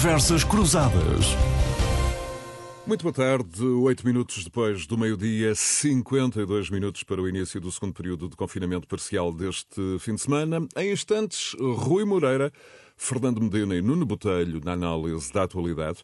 Conversas Cruzadas. Muito boa tarde, oito minutos depois do meio-dia, 52 minutos para o início do segundo período de confinamento parcial deste fim de semana. Em instantes, Rui Moreira, Fernando Medina e Nuno Botelho na análise da atualidade.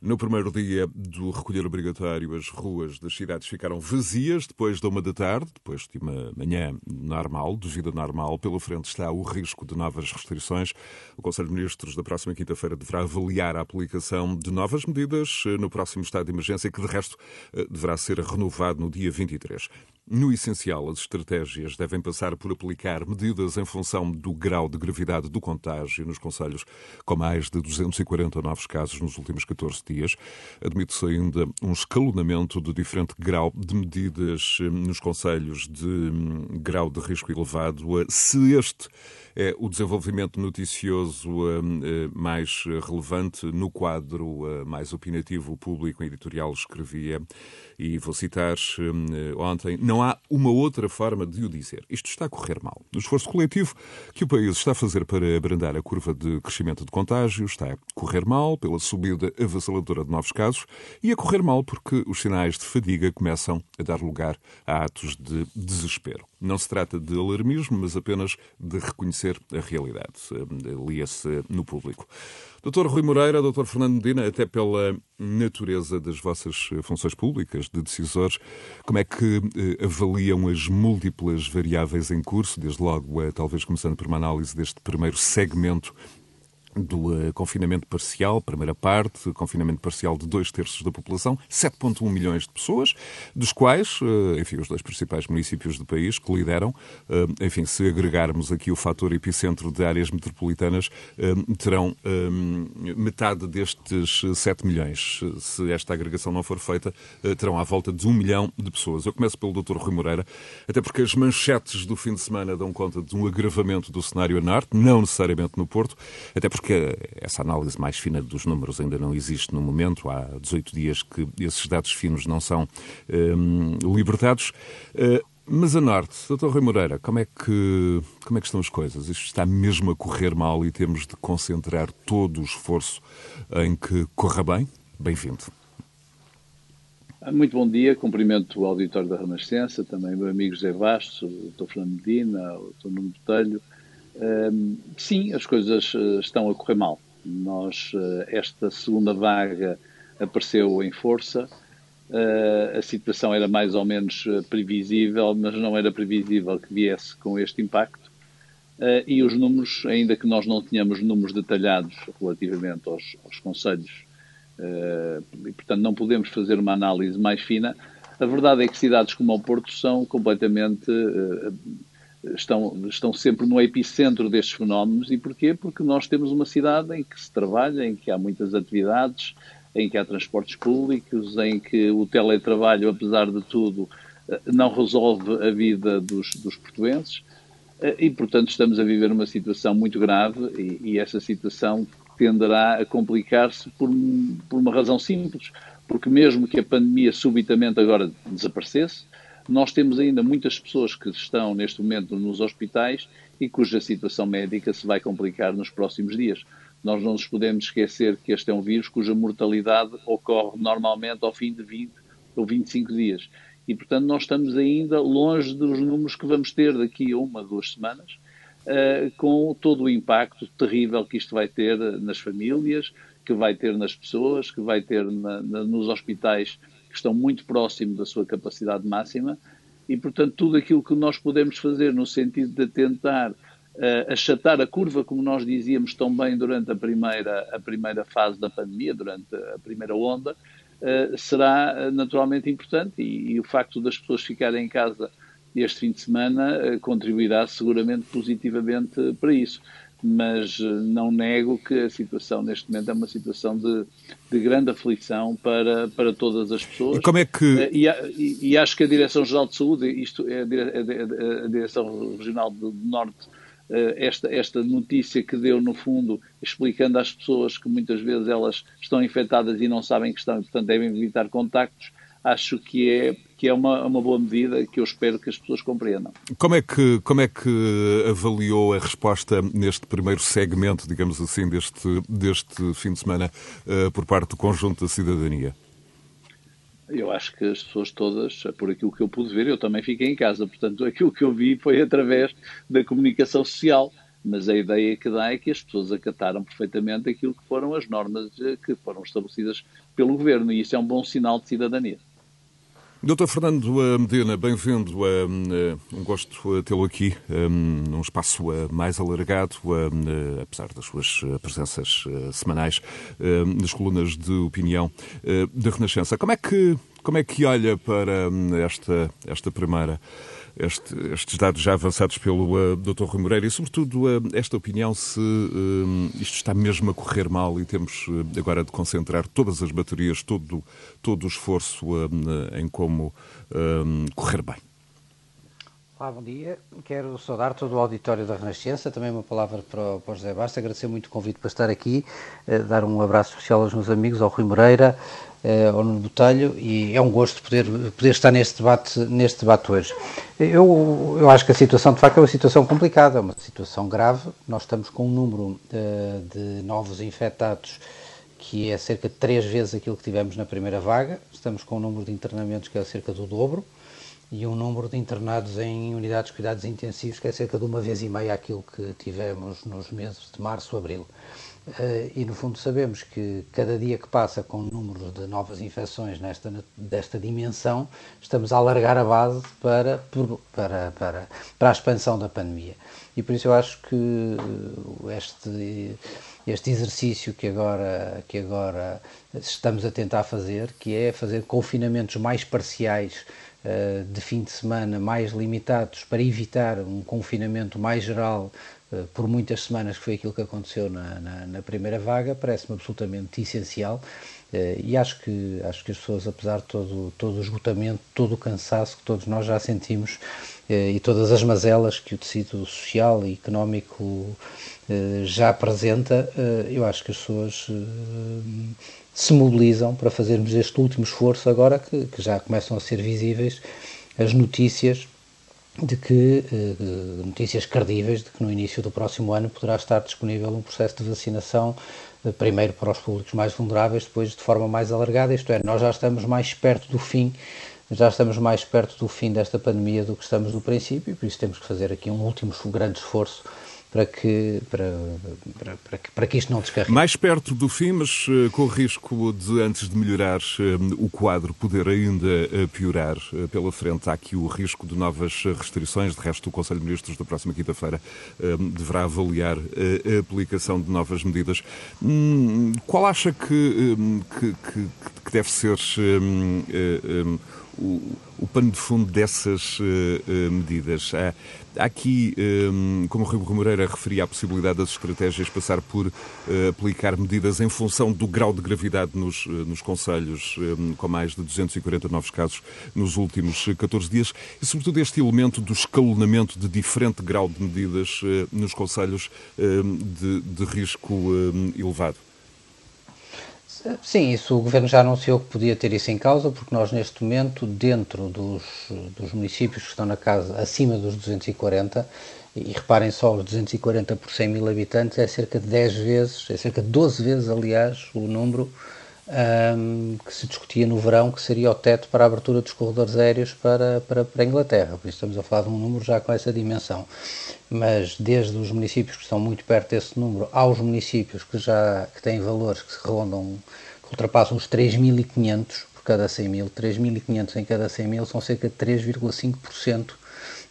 No primeiro dia do recolher obrigatório, as ruas das cidades ficaram vazias depois da uma da tarde, depois de uma manhã normal, de vida normal. Pela frente está o risco de novas restrições. O Conselho de Ministros da próxima quinta-feira deverá avaliar a aplicação de novas medidas eh, no próximo estado de emergência, que de resto eh, deverá ser renovado no dia 23. No essencial, as estratégias devem passar por aplicar medidas em função do grau de gravidade do contágio nos conselhos com mais de 240 novos casos nos últimos 14 dias. Admite-se ainda um escalonamento de diferente grau de medidas eh, nos conselhos de hum, grau de risco elevado. Se este é o desenvolvimento noticioso hum, eh, mais relevante no quadro eh, mais opinativo, o público editorial escrevia, e vou citar hum, ontem, não há uma outra forma de o dizer. Isto está a correr mal. O esforço coletivo que o país está a fazer para abrandar a curva de crescimento de contágio está a correr mal pela subida avassaladora de novos casos e a correr mal porque os sinais de fadiga começam a dar lugar a atos de desespero. Não se trata de alarmismo, mas apenas de reconhecer a realidade. Lia-se no público. Doutor Rui Moreira, doutor Fernando Medina, até pela natureza das vossas funções públicas de decisores, como é que eh, avaliam as múltiplas variáveis em curso, desde logo, eh, talvez começando por uma análise deste primeiro segmento do uh, confinamento parcial, primeira parte, confinamento parcial de dois terços da população, 7,1 milhões de pessoas, dos quais, uh, enfim, os dois principais municípios do país que lideram, uh, enfim, se agregarmos aqui o fator epicentro de áreas metropolitanas, terão metade destes 7 milhões. Se esta agregação não for feita, terão à volta de um milhão de pessoas. Eu começo pelo Dr. Rui Moreira, até porque as manchetes do fim de semana dão conta de um agravamento do cenário a norte, não necessariamente no Porto, até porque porque essa análise mais fina dos números ainda não existe no momento. Há 18 dias que esses dados finos não são um, libertados. Uh, mas a Norte, Dr. Rui Moreira, como é, que, como é que estão as coisas? Isto está mesmo a correr mal e temos de concentrar todo o esforço em que corra bem? Bem-vindo. Muito bom dia, cumprimento o auditório da Renascença, também o meu amigo José Bastos, o Dr. Fernando Medina, o Dr. Nuno Botelho, sim, as coisas eh, estão a correr mal. Nós, eh, esta segunda vaga apareceu em força, eh, a situação era mais ou menos previsível, mas não era previsível que viesse com este impacto. e os números, ainda que nós não tenhamos números detalhados relativamente aos, aos conselhos, e portanto não podemos fazer uma análise mais fina, a verdade é que cidades como o Porto são completamente estão, estão sempre no epicentro destes fenómenos. E porquê? Porque nós temos uma cidade em que se trabalha, em que há muitas atividades, em que há transportes públicos, em que o teletrabalho, apesar de tudo, eh, não resolve a vida dos, dos portuenses. Eh, e, portanto, estamos a viver uma situação muito grave e, e essa situação tenderá a complicar-se por, por uma razão simples. Porque mesmo que a pandemia subitamente agora desaparecesse, nós temos ainda muitas pessoas que estão neste momento nos hospitais e cuja situação médica se vai complicar nos próximos dias. Nós não nos podemos esquecer que este é um vírus cuja mortalidade ocorre normalmente ao fim de 20 ou 25 dias. E, portanto, nós estamos ainda longe dos números que vamos ter daqui a uma, duas semanas, uh, com todo o impacto terrível que isto vai ter nas famílias, que vai ter nas pessoas, que vai ter na, na, nos hospitais estão muito próximo da sua capacidade máxima e, portanto, tudo aquilo que nós podemos fazer no sentido de tentar uh, achatar a curva, como nós dizíamos tão bem durante a primeira, a primeira fase da pandemia, durante a primeira onda, uh, será uh, naturalmente importante e, e, o facto das pessoas ficarem em casa este fim de semana contribuirá seguramente positivamente para isso mas eh, não nego que a situação neste momento é uma situação de, de grande aflição para, para todas as pessoas. E como é que... Eh, e, e, e acho que a Direção-Geral de Saúde, isto é a, a, a Direção Regional do Norte, eh, esta, esta notícia que deu, no fundo, explicando às pessoas que muitas vezes elas estão infectadas e não sabem que estão e, portanto, devem evitar contactos, acho que é, que é uma, uma boa medida que eu espero que as pessoas compreendam. Como é que, como é que avaliou a resposta neste primeiro segmento, digamos assim, deste, deste fim de semana uh, por parte do conjunto da cidadania? Eu acho que as pessoas todas, por aquilo que eu pude ver, eu também fiquei em casa, portanto, aquilo que eu vi foi através da comunicação social mas a ideia que dá é que as pessoas acataram perfeitamente aquilo que foram as normas eh, que foram estabelecidas pelo governo e isso é um bom sinal de cidadania. Doutor Fernando eh, Medina, bem-vindo. Eh, um gosto tê-lo aqui num espaço mais alargado, apesar das suas presenças semanais nas colunas de opinião da Renascença. Como é que, como é que olha para esta, esta primeira este, estes dados já avançados pelo uh, Dr. Rui Moreira e, sobretudo, uh, esta opinião se uh, isto está mesmo a correr mal e temos agora de concentrar todas as baterias, todo, todo o esforço em como correr bem. Olá, bom dia. Quero saudar todo o auditório da Renascença, também uma palavra para o, para o José Bastos, agradecer muito o convite para estar aqui, dar um abraço especial aos meus amigos, ao Rui Moreira, uh, ao Nuno Botelho e é um gosto poder, poder estar neste debate, neste debate hoje. Eu, eu acho que a situação, de facto, é uma situação complicada, é uma situação grave. Nós estamos com um número uh, de novos infectados que é cerca de três vezes aquilo que tivemos na primeira vaga. Estamos com um número de internamentos que é cerca do dobro e um número de internados em unidades de cuidados intensivos que é cerca de uma vez e meia aquilo que tivemos nos meses de março, abril. Uh, e no fundo sabemos que cada dia que passa com números de novas infecções nesta desta dimensão, estamos a alargar a base para, para, para, para a expansão da pandemia. E por isso eu acho que este, este exercício que agora, que agora estamos a tentar fazer, que é fazer confinamentos mais parciais de fim de semana, mais limitados, para evitar um confinamento mais geral eh, por muitas semanas, que foi aquilo que aconteceu na, na, na primeira vaga, parece-me absolutamente essencial. Uh, e acho que, acho que as pessoas, apesar de todo, todo o esgotamento, todo o cansaço que todos nós já sentimos e todas as mazelas que o tecido social e económico já apresenta, eu acho que as pessoas se mobilizam para fazermos este último esforço agora que, que já começam a ser visíveis as notícias de que uh, notícias credíveis de que no início do próximo ano poderá estar disponível um processo de vacinação uh, primeiro para os públicos mais vulneráveis, depois de forma mais alargada, isto é, nós já estamos mais perto do fim, já estamos mais perto do fim desta pandemia do que estamos do princípio, por isso temos que fazer aqui um último grande esforço para que, para, para, para, que, para que isto não descarregue. Mais perto do fim, mas uh, com o risco de, antes de melhorar uh, o quadro, poder ainda uh, piorar pela frente. Há aqui o risco de novas restrições. De resto, o Conselho de Ministros da próxima quinta-feira deverá avaliar a aplicação de novas medidas. Hum, qual acha que, que, que deve ser o, o pano de fundo dessas uh, uh, medidas. Há, há aqui, um, como o Rui Moreira referia, a possibilidade das estratégias passar por uh, aplicar medidas em função do grau de gravidade nos, nos conselhos, um, com mais de 240 novos casos nos últimos 14 dias, e sobretudo este elemento do escalonamento de diferente grau de medidas nos conselhos de, de risco elevado. Sim, isso o Governo já anunciou que podia ter isso em causa, porque nós neste momento, dentro dos, dos municípios que estão na casa acima dos 240, e reparem só, os 240 por 100 mil habitantes é cerca de 10 vezes, é cerca de 12 vezes, aliás, o número um, que se discutia no verão, que seria o teto para a abertura dos corredores aéreos para, para, para a Inglaterra. Por isso estamos a falar de um número já com essa dimensão. Mas desde os municípios que estão muito perto desse número aos municípios que já que têm valores que se rondam, que ultrapassam os 3.500 por cada 100 mil, 3.500 em cada 100 mil são cerca de 3,5%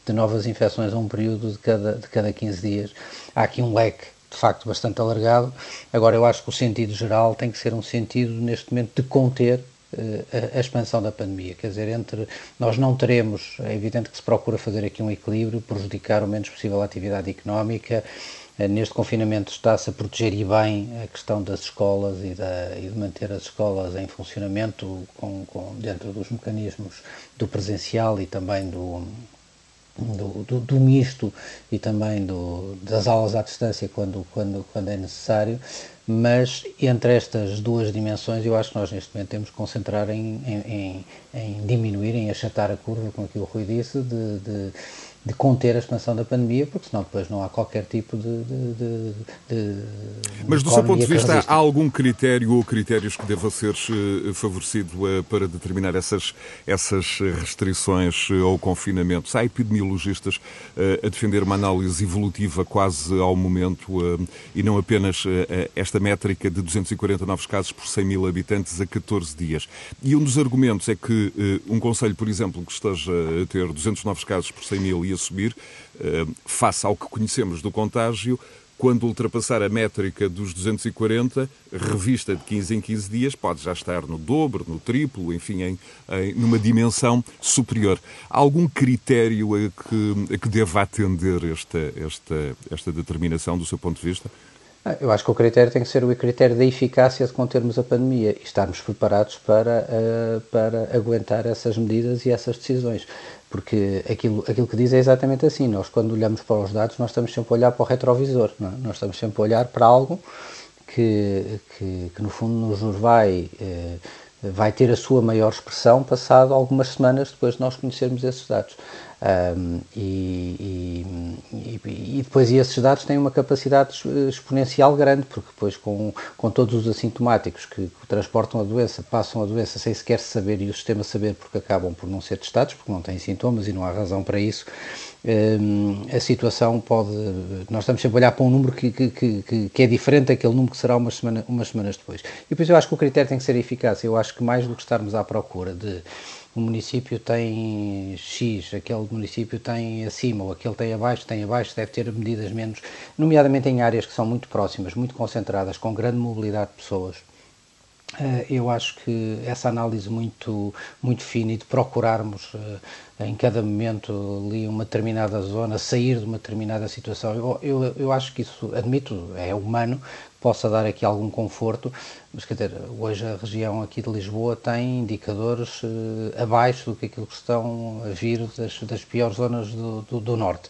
de novas infecções a um período de cada, de cada 15 dias. Há aqui um leque de facto bastante alargado. Agora, eu acho que o sentido geral tem que ser um sentido, neste momento, de conter uh, a, expansão da pandemia. Quer dizer, entre nós não teremos, é evidente que se procura fazer aqui um equilíbrio, prejudicar o menos possível a atividade económica. Uh, neste confinamento está-se a proteger e bem a questão das escolas e, da, e de manter as escolas em funcionamento com, com, dentro dos mecanismos do presencial e também do, do, do, do, misto e também do, das aulas à distância quando, quando, quando é necessário, mas entre estas duas dimensões eu acho que nós neste momento temos que concentrar em, em, em, em diminuir, em achatar a curva, como aqui o Rui disse, de, de de conter a expansão da pandemia, porque senão depois não há qualquer tipo de. de, de, de Mas do seu ponto de vista, há algum critério ou critérios que deva ser uh, favorecido uh, para determinar essas, essas restrições uh, ou confinamentos? Há epidemiologistas a defender uma análise evolutiva quase ao momento e não apenas esta métrica de 240 novos casos por 100 mil habitantes a 14 dias. E um dos argumentos é que um conselho, por exemplo, que esteja a ter 200 novos casos por 100 mil e subir, eh, face ao que conhecemos do contágio, quando ultrapassar a métrica dos 240, revista de 15 em 15 dias, pode já estar no dobro, no triplo, enfim, em, em numa dimensão superior. Há algum critério a que, a que deva atender esta, esta, esta determinação, do seu ponto de vista? Ah, eu acho que o critério tem que ser o critério da eficácia de contermos a pandemia e estarmos preparados para, uh, para aguentar essas medidas e essas decisões porque aquilo, aquilo que diz é exatamente assim. Nós, quando olhamos para os dados, nós estamos sempre a olhar para o retrovisor, é? nós estamos sempre a olhar para algo que, que, que no fundo, nos vai, eh, vai ter a sua maior expressão passado algumas semanas depois de nós conhecermos esses dados. Um, e, e, e, depois esses dados têm uma capacidade exponencial grande, porque depois com, com todos os assintomáticos que, que, transportam a doença, passam a doença sem sequer saber e o sistema saber porque acabam por não ser testados, porque não têm sintomas e não há razão para isso, um, a situação pode... Nós estamos sempre a olhar para um número que, que, que, é diferente daquele número que será umas, semana, umas semanas depois. E depois eu acho que o critério tem que ser eficaz. Eu acho que mais do que estarmos à procura de o município tem X, aquele município tem acima, ou aquele tem abaixo, tem abaixo, deve ter medidas menos, nomeadamente em áreas que são muito próximas, muito concentradas, com grande mobilidade de pessoas. Eh, eu acho que essa análise muito, muito fina e de procurarmos eh, em cada momento ali uma determinada zona, sair de uma determinada situação, eu, eu, eu acho que isso, admito, é humano, possa dar aqui algum conforto, mas quer dizer, hoje a região aqui de Lisboa tem indicadores uh, abaixo do que aquilo que estão a vir das, das piores zonas do, do, do, norte.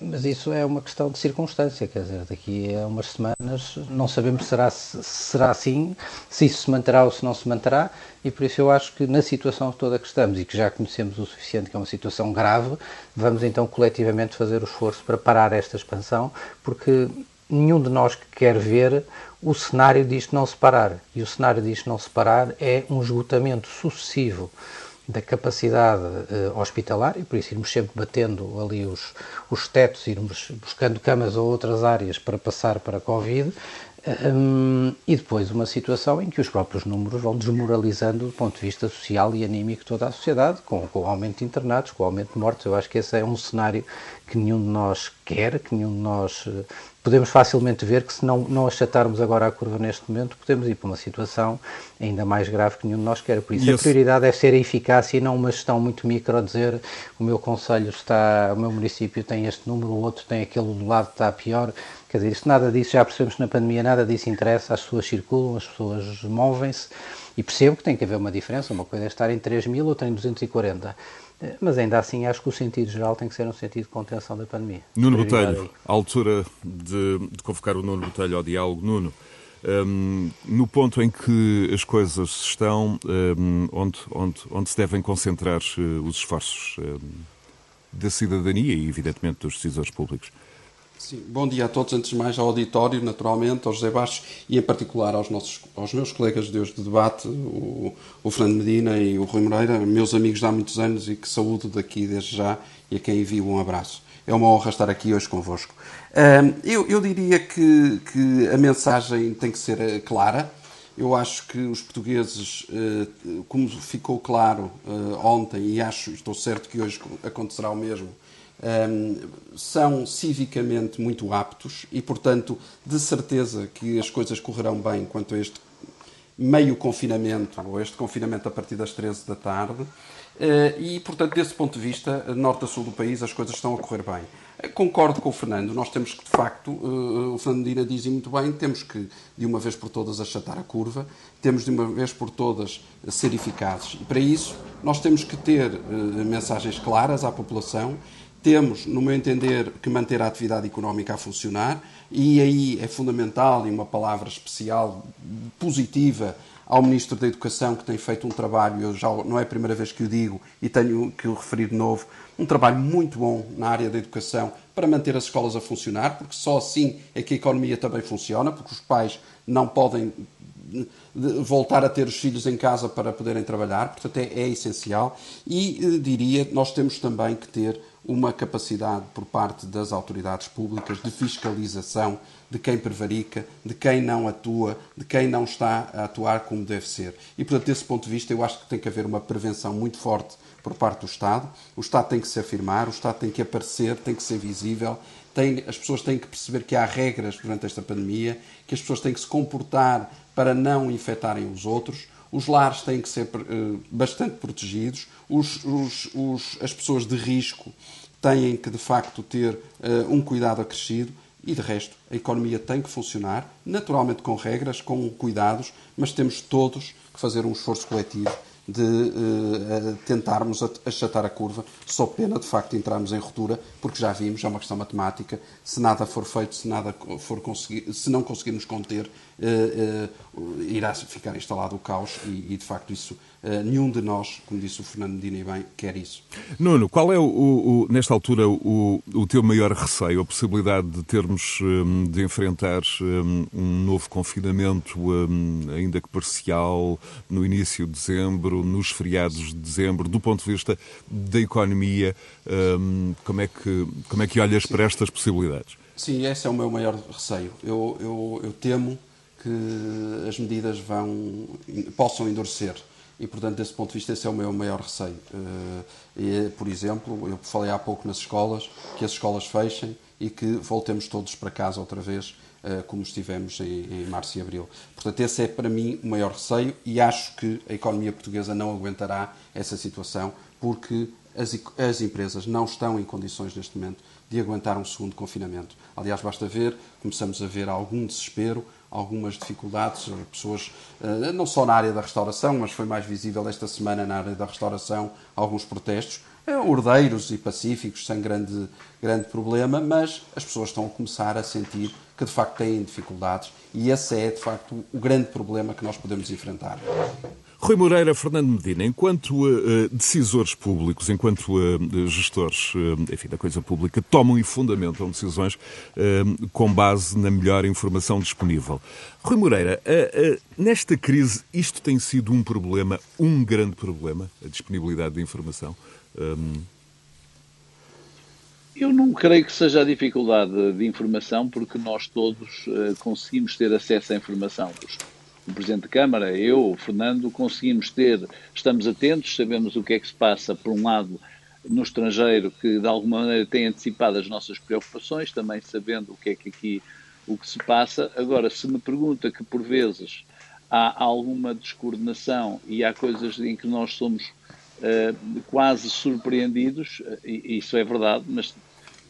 Mas isso é uma questão de circunstância, quer dizer, daqui a umas semanas não sabemos se será, se será assim, se isso se manterá ou se não se manterá, e por isso eu acho que na situação toda que estamos e que já conhecemos o suficiente que é uma situação grave, vamos então coletivamente fazer o esforço para parar esta expansão, porque nenhum de nós que quer ver o cenário disto não se parar. E o cenário disto não se parar é um esgotamento sucessivo da capacidade uh, hospitalar, e por isso irmos sempre batendo ali os, os tetos, irmos buscando camas ou outras áreas para passar para a Covid, um, e depois uma situação em que os próprios números vão desmoralizando do ponto de vista social e anímico toda a sociedade, com, com o aumento de internados, com o aumento de mortes. Eu acho que esse é um cenário que nenhum de nós quer, que nenhum de nós uh, podemos facilmente ver que se não, não achatarmos agora a curva neste momento, podemos ir para uma situação ainda mais grave que nenhum de nós quer. Por isso, a prioridade deve ser a eficácia e não uma gestão muito micro, dizer o meu conselho está, o meu município tem este número, o outro tem aquele do lado está pior. Quer dizer, isto, nada disso, já percebemos na pandemia, nada disso interessa, as pessoas circulam, as pessoas movem-se e percebo que tem que haver uma diferença, uma coisa é estar em 3 mil, outra em 240 mas ainda assim acho que o sentido geral tem que ser um sentido de contenção da pandemia. Nuno Botelho, à altura de, de, convocar o Nuno Botelho ao diálogo, Nuno, um, no ponto em que as coisas estão, um, onde, onde, onde se devem concentrar uh, os esforços um, da cidadania e, evidentemente, dos decisores públicos? Sim, bom dia a todos, antes de mais ao auditório, naturalmente, ao José Baixos e em particular aos, nossos, aos meus colegas de hoje de debate, o, o Fernando Medina e o Rui Moreira, meus amigos de há muitos anos e que saúdo daqui desde já e a quem envio um abraço. É uma honra estar aqui hoje convosco. eu, eu, diria que, que, a mensagem tem que ser eh, clara. Eu acho que os portugueses, eh, como ficou claro eh, ontem, e acho, estou certo que hoje acontecerá o mesmo, um, são civicamente muito aptos e, portanto, de certeza que as coisas correrão bem quanto a este meio confinamento, ou este confinamento a partir das 13 da tarde. Uh, e, portanto, desse ponto de vista, norte a sul do país, as coisas estão a correr bem. Uh, concordo com o Fernando, nós temos que, de facto, uh, o Fernando Dina diz muito bem, temos que, de uma vez por todas, achatar a curva, temos de uma vez por todas ser eficazes. E, para isso, nós temos que ter mensagens claras à população temos, no meu entender, que manter a atividade económica a funcionar e aí é fundamental, e uma palavra especial positiva, ao Ministro da Educação, que tem feito um trabalho, eu já não é a primeira vez que o digo e tenho que o referir de novo, um trabalho muito bom na área da educação para manter as escolas a funcionar, porque só assim é que a economia também funciona, porque os pais não podem voltar a ter os filhos em casa para poderem trabalhar, portanto é, é essencial. E eh, diria, nós temos também que ter uma capacidade por parte das autoridades públicas de fiscalização de quem prevarica, de quem não atua, de quem não está a atuar como deve ser. E, portanto, desse ponto de vista, eu acho que tem que haver uma prevenção muito forte por parte do Estado. O Estado tem que se afirmar, o Estado tem que aparecer, tem que ser visível, tem, as pessoas têm que perceber que há regras durante esta pandemia, que as pessoas têm que se comportar para não infectarem os outros. Os lares têm que ser uh, bastante protegidos, os, os, os, as pessoas de risco têm que, de facto, ter uh, um cuidado acrescido. E, de resto, a economia tem que funcionar, naturalmente com regras, com cuidados, mas temos todos que fazer um esforço coletivo de uh, tentarmos achatar a curva, sob pena de facto entrarmos em ruptura, porque já vimos, é uma questão matemática, se nada for feito, se, nada for conseguir, se não conseguirmos conter, irá ficar instalado o caos e, e de facto isso Uh, nenhum de nós, como disse o Fernando Medina bem, quer isso. Nuno, qual é, o, o, nesta altura, o, o, teu maior receio, a possibilidade de termos um, de enfrentar um, um novo confinamento, um, ainda que parcial, no início de dezembro, nos feriados de dezembro, do ponto de vista da economia, hum, como, é que, como é que olhas Sim. para estas possibilidades? Sim, esse é o meu maior receio. Eu, eu, eu temo que as medidas vão, possam endurecer e, portanto, desse ponto de vista, esse é o meu maior receio. Eh, e, por exemplo, eu falei há pouco nas escolas, que as escolas fechem e que voltemos todos para casa outra vez, eh, como estivemos em, março e abril. Portanto, esse é para mim o maior receio e acho que a economia portuguesa não aguentará essa situação, porque as, as empresas não estão em condições neste momento de aguentar um segundo confinamento. Aliás, basta ver, começamos a ver algum desespero, algumas dificuldades, pessoas, eh, não só na área da restauração, mas foi mais visível esta semana na área da restauração, alguns protestos, eh, ordeiros e pacíficos, sem grande, grande problema, mas as pessoas estão a começar a sentir que de facto têm dificuldades e esse é de facto o grande problema que nós podemos enfrentar. Rui Moreira, Fernando Medina, enquanto uh, decisores públicos, enquanto uh, gestores uh, enfim, da coisa pública, tomam e fundamentam decisões com base na melhor informação disponível. Rui Moreira, nesta crise isto tem sido um problema, um grande problema, a disponibilidade de informação? Um... Eu não creio que seja a dificuldade de informação, porque nós todos conseguimos ter acesso à informação. O Presidente da Câmara, eu, o Fernando, conseguimos ter, estamos atentos, sabemos o que é que se passa, por um lado, no estrangeiro, que de alguma maneira tem antecipado as nossas preocupações, também sabendo o que é que aqui o que se passa. Agora, se me pergunta que por vezes há alguma descoordenação e há coisas em que nós somos uh, quase surpreendidos, uh, isso é verdade, mas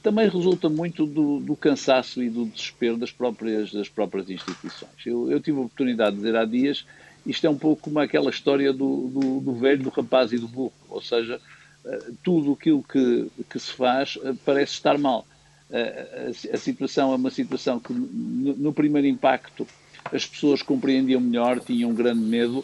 também resulta muito do, do, cansaço e do desespero das próprias, das próprias instituições. Eu, eu, tive a oportunidade de dizer há dias, isto é um pouco como aquela história do, do, do velho, do rapaz e do burro, ou seja, eh, tudo aquilo que, que se faz eh, parece estar mal. Eh, a, situação é uma situação que, no, no primeiro impacto, as pessoas compreendiam melhor, tinham grande medo,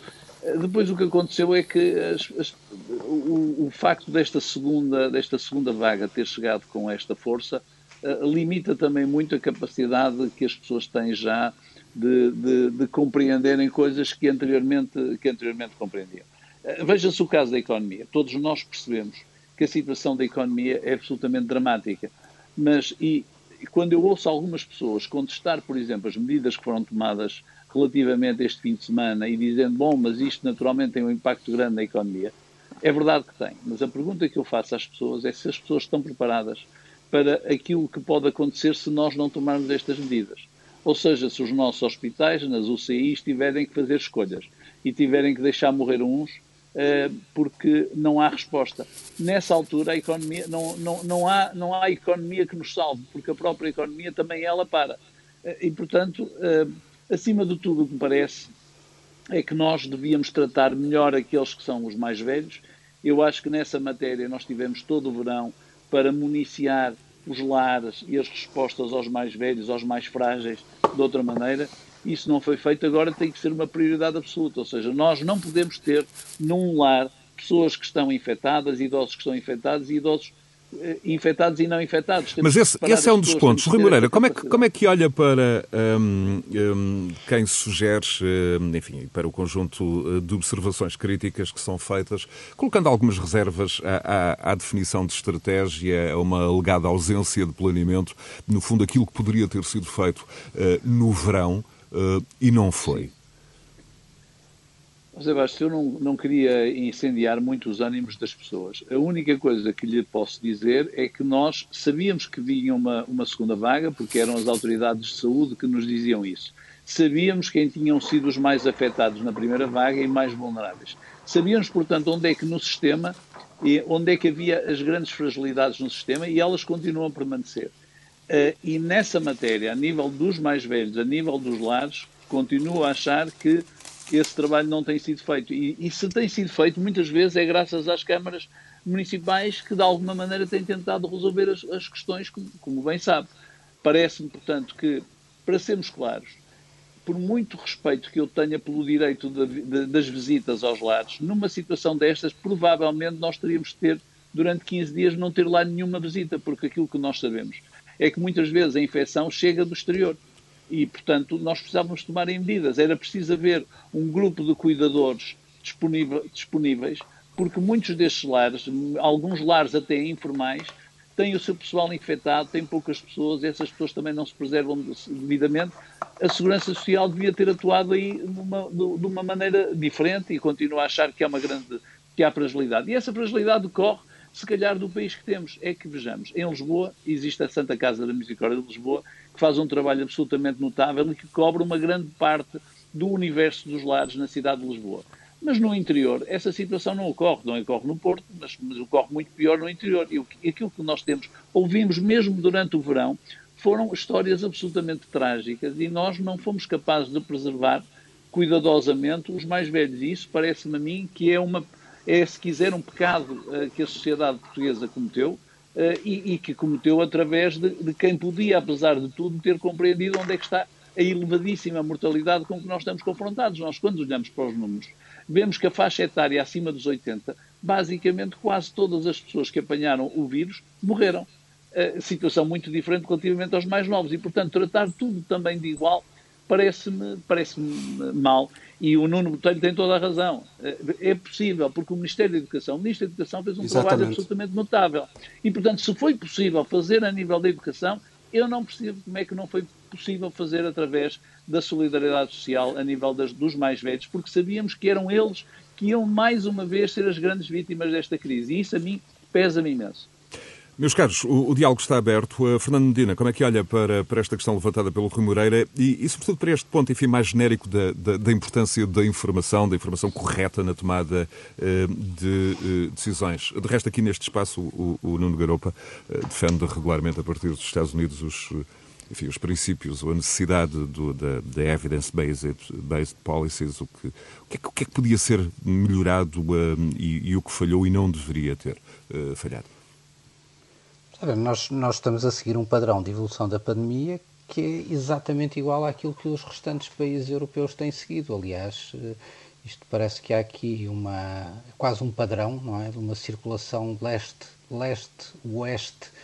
depois o que aconteceu é que as, as, o, o, facto desta segunda, desta segunda vaga ter chegado com esta força uh, limita também muito a capacidade que as pessoas têm já de, de, de compreenderem coisas que anteriormente, que anteriormente compreendiam. Uh, Veja-se o caso da economia. Todos nós percebemos que a situação da economia é absolutamente dramática. Mas, e, e quando eu ouço algumas pessoas contestar, por exemplo, as medidas que foram tomadas relativamente a este fim de semana e dizendo, bom, mas isto naturalmente tem um impacto grande na economia. É verdade que tem, mas a pergunta que eu faço às pessoas é se as pessoas estão preparadas para aquilo que pode acontecer se nós não tomarmos estas medidas. Ou seja, se os nossos hospitais, nas UCIs, tiverem que fazer escolhas e tiverem que deixar morrer uns uh, porque não há resposta. Nessa altura, a economia, não, não, não, há, não há economia que nos salve, porque a própria economia também ela para. Uh, e, portanto, uh, Acima de tudo, o que me parece é que nós devíamos tratar melhor aqueles que são os mais velhos. Eu acho que nessa matéria nós tivemos todo o verão para municiar os lares e as respostas aos mais velhos, aos mais frágeis, de outra maneira. Isso não foi feito, agora tem que ser uma prioridade absoluta. Ou seja, nós não podemos ter num lar pessoas que estão infectadas, idosos que estão infectados e idosos infectados e não infectados. Temos Mas esse, esse é um dos pontos. Rui Moreira, como é, que, como é que olha para um, um, quem sugere, um, enfim, para o conjunto eh, de observações críticas que são feitas, colocando algumas reservas à, à, à definição de estratégia, a uma alegada ausência de planeamento, no fundo aquilo que poderia ter sido feito uh, no verão uh, e não foi? José eu não, não queria incendiar muito os ânimos das pessoas. A única coisa que lhe posso dizer é que nós sabíamos que vinha uma, uma segunda vaga, porque eram as autoridades de saúde que nos diziam isso. Sabíamos quem tinham sido os mais afetados na primeira vaga e mais vulneráveis. Sabíamos, portanto, onde é que no sistema, onde é que havia as grandes fragilidades no sistema e elas continuam a permanecer. Uh, e nessa matéria, a nível dos mais velhos, a nível dos lares, continuo a achar que esse trabalho não tem sido feito. E, e, se tem sido feito, muitas vezes é graças às câmaras municipais que, de alguma maneira, têm tentado resolver as, as questões, como, como bem sabe. Parece-me, portanto, que, para sermos claros, por muito respeito que eu tenha pelo direito de, de, das visitas aos lares, numa situação destas, provavelmente nós teríamos de ter, durante 15 dias, não ter lá nenhuma visita, porque aquilo que nós sabemos é que muitas vezes a infecção chega do exterior e, portanto, nós precisávamos tomar medidas. Era preciso haver um grupo de cuidadores disponíveis, porque muitos destes lares, alguns lares até informais, têm o seu pessoal infectado, têm poucas pessoas, essas pessoas também não se preservam devidamente. A Segurança Social devia ter atuado aí numa, de uma maneira diferente e continua a achar que há uma grande que há fragilidade. E essa fragilidade decorre, se calhar, do país que temos. É que, vejamos, em Lisboa existe a Santa Casa da Misericórdia de Lisboa, faz um trabalho absolutamente notável e que cobre uma grande parte do universo dos lares na cidade de Lisboa. Mas no interior, essa situação não ocorre. Não ocorre no Porto, mas, mas ocorre muito pior no interior. E aquilo que nós temos, ouvimos mesmo durante o verão, foram histórias absolutamente trágicas e nós não fomos capazes de preservar cuidadosamente os mais velhos. E isso parece-me a mim que é, uma, é, se quiser, um pecado uh, que a sociedade portuguesa cometeu e, e, que cometeu através de, de, quem podia, apesar de tudo, ter compreendido onde é que está a elevadíssima mortalidade com que nós estamos confrontados. Nós, quando olhamos para os números, vemos que a faixa etária acima dos 80, basicamente quase todas as pessoas que apanharam o vírus morreram. Uh, situação muito diferente relativamente aos mais novos. E, portanto, tratar tudo também de igual parece-me parece mal. E o Nuno Botelho tem toda a razão. É possível, porque o Ministério da Educação, o Ministro da Educação fez um Exatamente. trabalho absolutamente notável. E, portanto, se foi possível fazer a nível da educação, eu não percebo como é que não foi possível fazer através da solidariedade social a nível das, dos mais velhos, porque sabíamos que eram eles que iam mais uma vez ser as grandes vítimas desta crise. E isso a mim pesa-me imenso. Meus caros, o, o, diálogo está aberto. Uh, Fernando Medina, como é que olha para, para esta questão levantada pelo Rui Moreira e, e, sobretudo, para este ponto, enfim, mais genérico da, da, da importância da informação, da informação correta na tomada uh, de uh, decisões? De resto, aqui neste espaço, o, o Nuno Garopa defende regularmente, a partir dos Estados Unidos, os, enfim, os princípios, ou a necessidade do, da, da evidence-based based policies, o que, o que, é, o, que é, que podia ser melhorado e, e, o que falhou e não deveria ter falhado? Nós, nós estamos a seguir um padrão de evolução da pandemia que é exatamente igual àquilo que os restantes países europeus têm seguido. Aliás, eh, isto parece que há aqui uma quase um padrão, não é, de uma circulação leste, leste, oeste uh,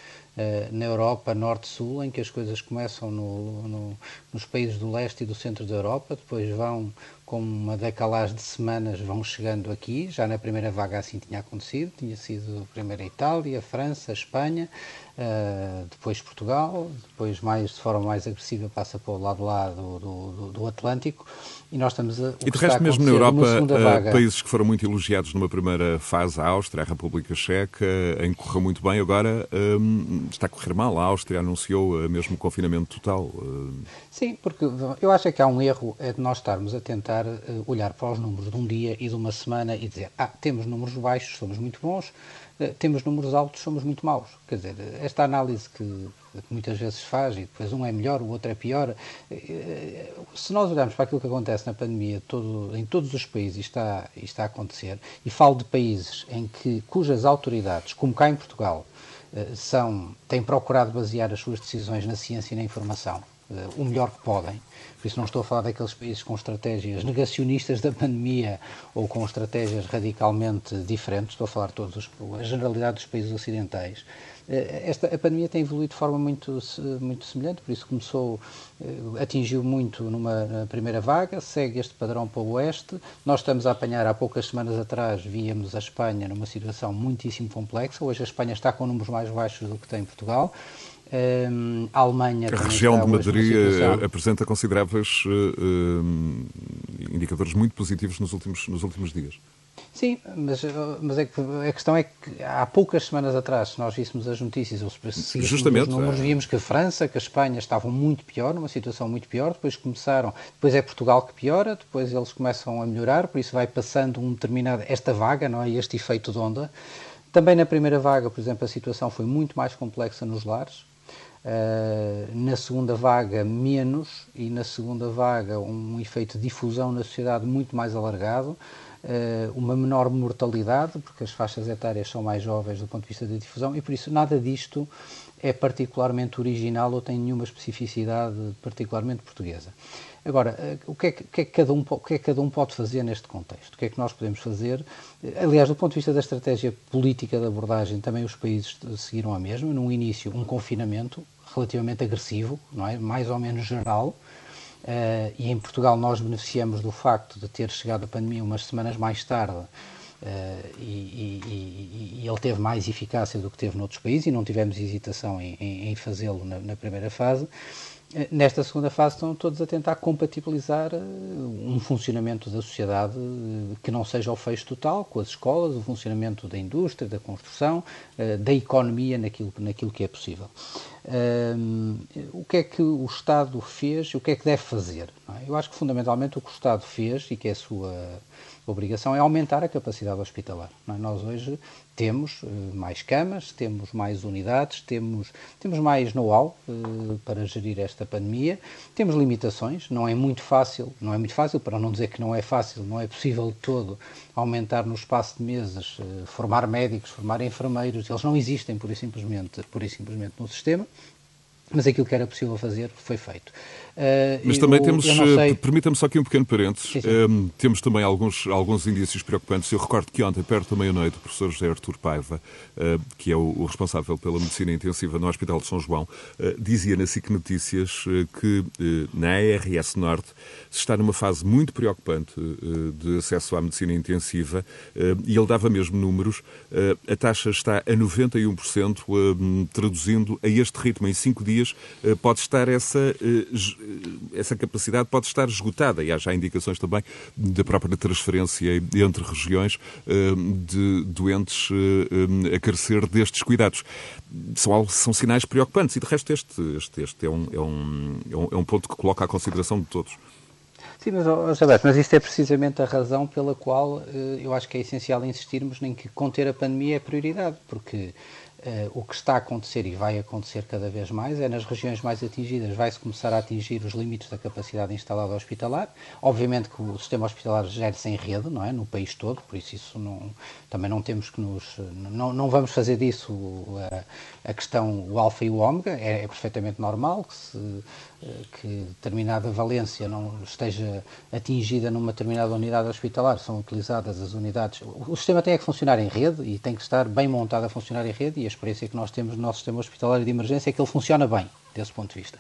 na Europa, norte-sul, em que as coisas começam no, no, nos países do leste e do centro da Europa, depois vão com uma decalagem de semanas vão chegando aqui. Já na primeira vaga assim tinha acontecido, tinha sido primeiro a Itália, a França, a Espanha, uh, depois Portugal, depois mais de forma mais agressiva passa para o lado lá do, do, do Atlântico e nós estamos a. E de resto, mesmo na Europa, uh, países que foram muito elogiados numa primeira fase, a Áustria, a República Checa, em que correu muito bem, agora um, está a correr mal. A Áustria anunciou uh, mesmo confinamento total. Sim, porque eu acho que há um erro é de nós estarmos a tentar olhar para os números de um dia e de uma semana e dizer, ah, temos números baixos, somos muito bons eh, temos números altos, somos muito maus. Quer dizer, esta análise que, que muitas vezes faz e depois um é melhor, o outro é pior. Eh, se nós olharmos para aquilo que acontece na pandemia todo, em todos os países, está, está a acontecer, e falo de países em que, cujas autoridades, como cá em Portugal, são, têm procurado basear as suas decisões na ciência e na informação o melhor que podem. Por isso não estou a falar daqueles países com estratégias negacionistas da pandemia ou com estratégias radicalmente diferentes, estou a falar todos os, a generalidade dos países ocidentais. Eh, esta, a pandemia tem evoluído de forma muito, muito semelhante, por isso começou, eh, atingiu muito numa primeira vaga, segue este padrão para o oeste. Nós estamos a apanhar, há poucas semanas atrás, víamos a Espanha numa situação muitíssimo complexa. Hoje a Espanha está com números mais baixos do que tem Portugal. Um, a Alemanha. A região de Madrid eh, apresenta consideráveis uh, indicadores muito positivos nos últimos, nos últimos dias. Sim, mas, mas é que, a questão é que há poucas semanas atrás, se nós víssemos as notícias ou se Justamente, os números, é. víamos que a França, que a Espanha estavam muito pior, numa situação muito pior, depois começaram, depois é Portugal que piora, depois eles começam a melhorar, por isso vai passando um determinado, esta vaga, não é? este efeito de onda. Também na primeira vaga, por exemplo, a situação foi muito mais complexa nos lares, Uh, na segunda vaga, menos, e na segunda vaga, um efeito de difusão na sociedade muito mais alargado, uh, uma menor mortalidade, porque as faixas etárias são mais jovens do ponto de vista da difusão, e por isso nada disto é particularmente original ou tem nenhuma especificidade particularmente portuguesa. Agora, eh, o que, é que, o, que é que cada um, o que é que cada um pode fazer neste contexto? O que é que nós podemos fazer? Aliás, do ponto de vista da estratégia política de abordagem, também os países seguiram a mesma. No início, um confinamento, relativamente agressivo, não é? mais ou menos geral. Uh, e em Portugal nós beneficiamos do facto de ter chegado a pandemia umas semanas mais tarde uh, e, e, e, ele teve mais eficácia do que teve noutros países e não tivemos hesitação em, em, em fazê-lo na, na, primeira fase. Nesta segunda fase estão todos a tentar compatibilizar eh, um funcionamento da sociedade eh, que não seja o fecho total, com as escolas, o funcionamento da indústria, da construção, eh, da economia naquilo, naquilo que é possível. o que é que o Estado fez e o que é que deve fazer? É? Eu acho que fundamentalmente o que o Estado fez e que é a sua a obrigação é aumentar a capacidade hospitalar. É? Nós hoje temos uh, mais camas, temos mais unidades, temos, temos mais know-how uh, para gerir esta pandemia, temos limitações, não é muito fácil, não é muito fácil, para não dizer que não é fácil, não é possível todo aumentar no espaço de meses, uh, formar médicos, formar enfermeiros, eles não existem e simplesmente, e simplesmente no sistema, mas aquilo que era possível fazer foi feito. Uh, Mas também eu, temos, eh, permita-me só aqui um pequeno parênteses, sim, sim. Um, temos também alguns, alguns indícios preocupantes. Eu recordo que ontem, perto da meia-noite, o professor José Artur Paiva, uh, que é o, o, responsável pela medicina intensiva no Hospital de São João, uh, dizia na SIC Notícias que na ARS Norte se está numa fase muito preocupante de acesso à medicina intensiva e ele dava mesmo números. a taxa está a 91%, traduzindo a este ritmo em cinco dias, pode estar essa essa capacidade pode estar esgotada e há já indicações também da própria transferência entre regiões eh, de doentes eh, a carecer destes cuidados. São, são sinais preocupantes e, de resto, este, este, este é, um, é, um, é um ponto que coloca à consideração de todos. Sim, mas, oh, Roberto, mas isto é precisamente a razão pela qual eh, eu acho que é essencial insistirmos em que conter a pandemia é prioridade, porque o que está a acontecer e vai acontecer cada vez mais é nas regiões mais atingidas vai-se começar a atingir os limites da capacidade instalada hospitalar. Obviamente que o sistema hospitalar gera-se em rede, não é? No país todo, por isso isso não, também não temos que nos... Não, não vamos fazer disso a, a questão, o alfa e o ômega, é, é perfeitamente normal que se que determinada valência não esteja atingida numa determinada unidade hospitalar, são utilizadas as unidades. O sistema tem é que funcionar em rede e tem que estar bem montado a funcionar em rede e a experiência que nós temos no nosso sistema hospitalar de emergência é que ele funciona bem desse ponto de vista.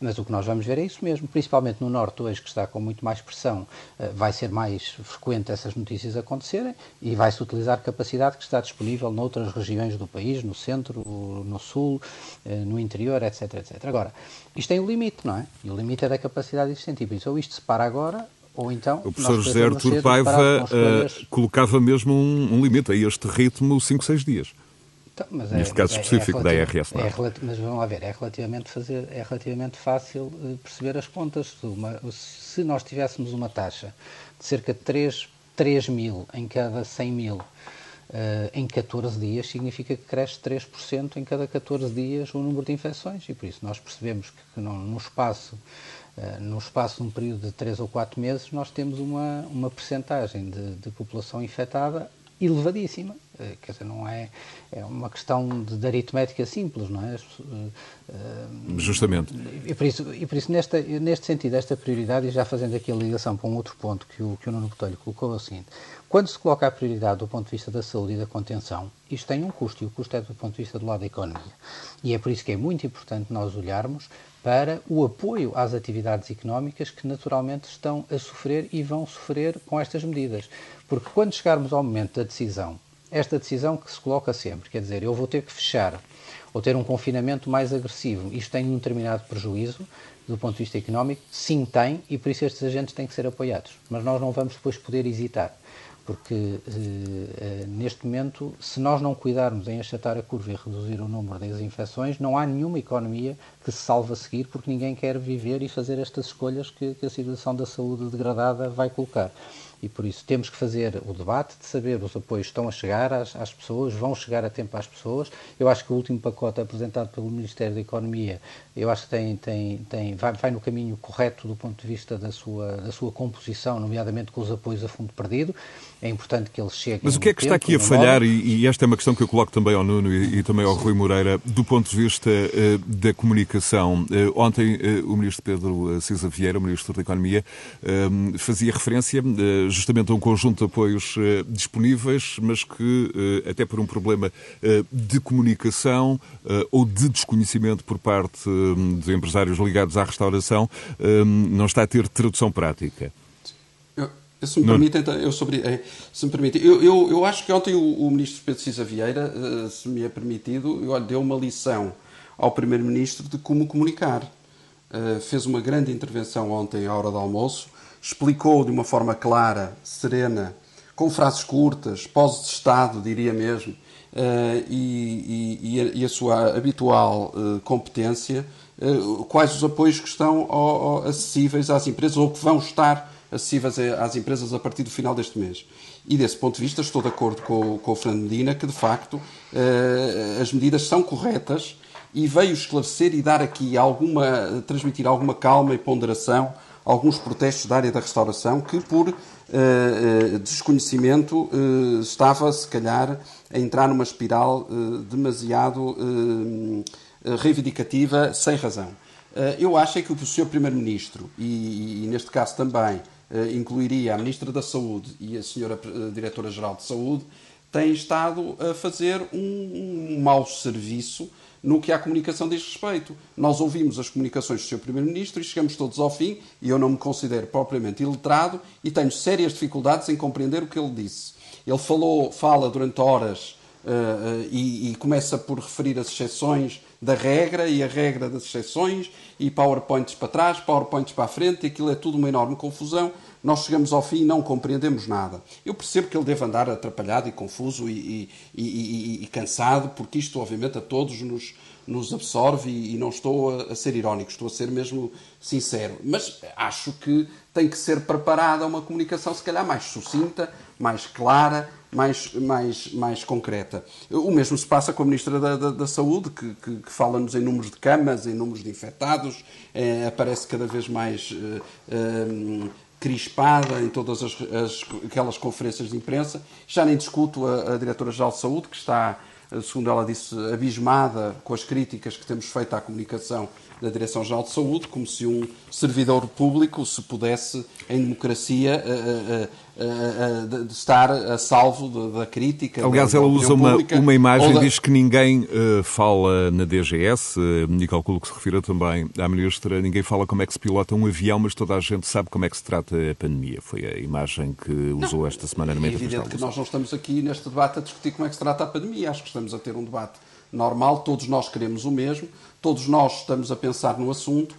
Mas o que nós vamos ver é isso mesmo, principalmente no Norte hoje, que está com muito mais pressão, eh, vai ser mais frequente essas notícias acontecerem e vai-se utilizar capacidade que está disponível noutras regiões do país, no centro, no sul, eh, no interior, etc, etc. Agora, isto tem um limite, não é? E o limite é da capacidade existente. E por isso, ou isto se para agora, ou então, o professor José Artur Paiva uh, colocava mesmo um, um, limite a este ritmo 5, 6 dias. Então, mas Neste é, caso é, específico é da RS. É, mas vamos lá ver, é relativamente, fazer, é relativamente fácil uh, perceber as contas. Uma, se nós tivéssemos uma taxa de cerca de 3, 3 mil em cada 100 mil uh, em 14 dias, significa que cresce 3% em cada 14 dias o número de infecções. E por isso nós percebemos que, que não, no espaço Uh, no espaço de um período de 3 ou 4 meses, nós temos uma, uma percentagem de, de população infectada elevadíssima. Eh, quer dizer, não é, é uma questão de, de aritmética simples, não é? Justamente. E por isso, e por isso nesta, neste sentido, esta prioridade, e já fazendo aqui a ligação para um outro ponto que o, que o Nuno Botelho colocou, é o seguinte: quando se coloca a prioridade do ponto de vista da saúde e da contenção, isto tem um custo, e o custo é do ponto de vista do lado da economia. E é por isso que é muito importante nós olharmos para o apoio às atividades económicas que naturalmente estão a sofrer e vão sofrer com estas medidas. Porque quando chegarmos ao momento da decisão, esta decisão que se coloca sempre, quer dizer, eu vou ter que fechar ou ter um confinamento mais agressivo, isto tem um determinado prejuízo do ponto de vista económico? Sim, tem, e por isso estes agentes têm que ser apoiados. Mas nós não vamos depois poder hesitar porque eh, neste momento, se nós não cuidarmos em achatar a curva e reduzir o número das infecções, não há nenhuma economia que se salve a seguir, porque ninguém quer viver e fazer estas escolhas que, que a situação da saúde degradada vai colocar e por isso temos que fazer o debate de saber os apoios estão a chegar às, às, pessoas, vão chegar a tempo às pessoas. Eu acho que o último pacote apresentado pelo Ministério da Economia, eu acho que tem, tem, tem, vai, vai no caminho correto do ponto de vista da sua, da sua composição, nomeadamente com os apoios a fundo perdido. É importante que eles cheguem. Mas o que é que está aqui a falhar, e, e, esta é uma questão que eu coloco também ao Nuno e, e também ao Rui Moreira, do ponto de vista uh, da comunicação. Uh, ontem uh, o Ministro Pedro Cisa Vieira, o Ministro da Economia, fazia referência justamente a um conjunto de apoios disponíveis, mas que, até por um problema de comunicação ou de desconhecimento por parte de empresários ligados à restauração, não está a ter tradução prática. Eu, se me permitem, então, eu sobre, se me permitem, eu, eu, eu, acho que ontem o, o Ministro Pedro Cisa Vieira, se me é permitido, eu, deu uma lição ao Primeiro-Ministro de como comunicar. fez uma grande intervenção ontem à hora do almoço, explicou de uma forma clara, serena, com frases curtas, pós de Estado, diria mesmo, uh, e, e, e, a, sua habitual uh, competência, uh, quais os apoios que estão ao, ao, acessíveis às empresas ou que vão estar acessíveis às empresas a partir do final deste mês. E desse ponto de vista estou de acordo com, com o Fernando Medina que, de facto, as medidas são corretas e veio esclarecer e dar aqui alguma, transmitir alguma calma e ponderação alguns protestos da área da restauração que, por uh, desconhecimento, uh, estava, se calhar, a entrar numa espiral demasiado reivindicativa, sem razão. eu acho é que o Sr. Primeiro-Ministro, e, e, neste caso também incluiria a Ministra da Saúde e a Sra. Diretora-Geral de Saúde, têm estado a fazer um, um mau serviço no que à comunicação diz respeito. Nós ouvimos as comunicações do Sr. Primeiro-Ministro e chegamos todos ao fim, e eu não me considero propriamente iletrado e tenho sérias dificuldades em compreender o que ele disse. Ele falou, fala durante horas uh, uh, e, e, começa por referir as exceções da regra e a regra das exceções e PowerPoints para trás, PowerPoints para a frente, e aquilo é tudo uma enorme confusão nós chegamos ao fim e não compreendemos nada. Eu percebo que ele deve andar atrapalhado e confuso e, e, e, e cansado, porque isto, obviamente, a todos nos, nos absorve e, não estou a, ser irónico, estou a ser mesmo sincero. Mas acho que tem que ser preparada uma comunicação, se calhar, mais sucinta, mais clara, mais, mais, mais concreta. O mesmo se passa com a Ministra da, da, da Saúde, que, que, que fala-nos em números de camas, em números de infectados, é, aparece cada vez mais. É, crispada em todas as, as, aquelas conferências de imprensa. Já nem discuto a, a Diretora-Geral de Saúde, que está, segundo ela disse, abismada com as críticas que temos feito à comunicação da Direção-Geral de Saúde, como se um servidor público se pudesse, em democracia, uh, uh, estar a salvo da crítica. Aliás, da, ela usa uma, uma imagem, da... diz que ninguém fala na DGS, e calculo que se refira também à Ministra, ninguém fala como é que se pilota um avião, mas toda a gente sabe como é que se trata a pandemia. Foi a imagem que usou não, esta semana na É evidente que nós não estamos aqui neste debate a discutir como é que se trata a pandemia, acho que estamos a ter um debate normal, todos nós queremos o mesmo, todos nós estamos a pensar no assunto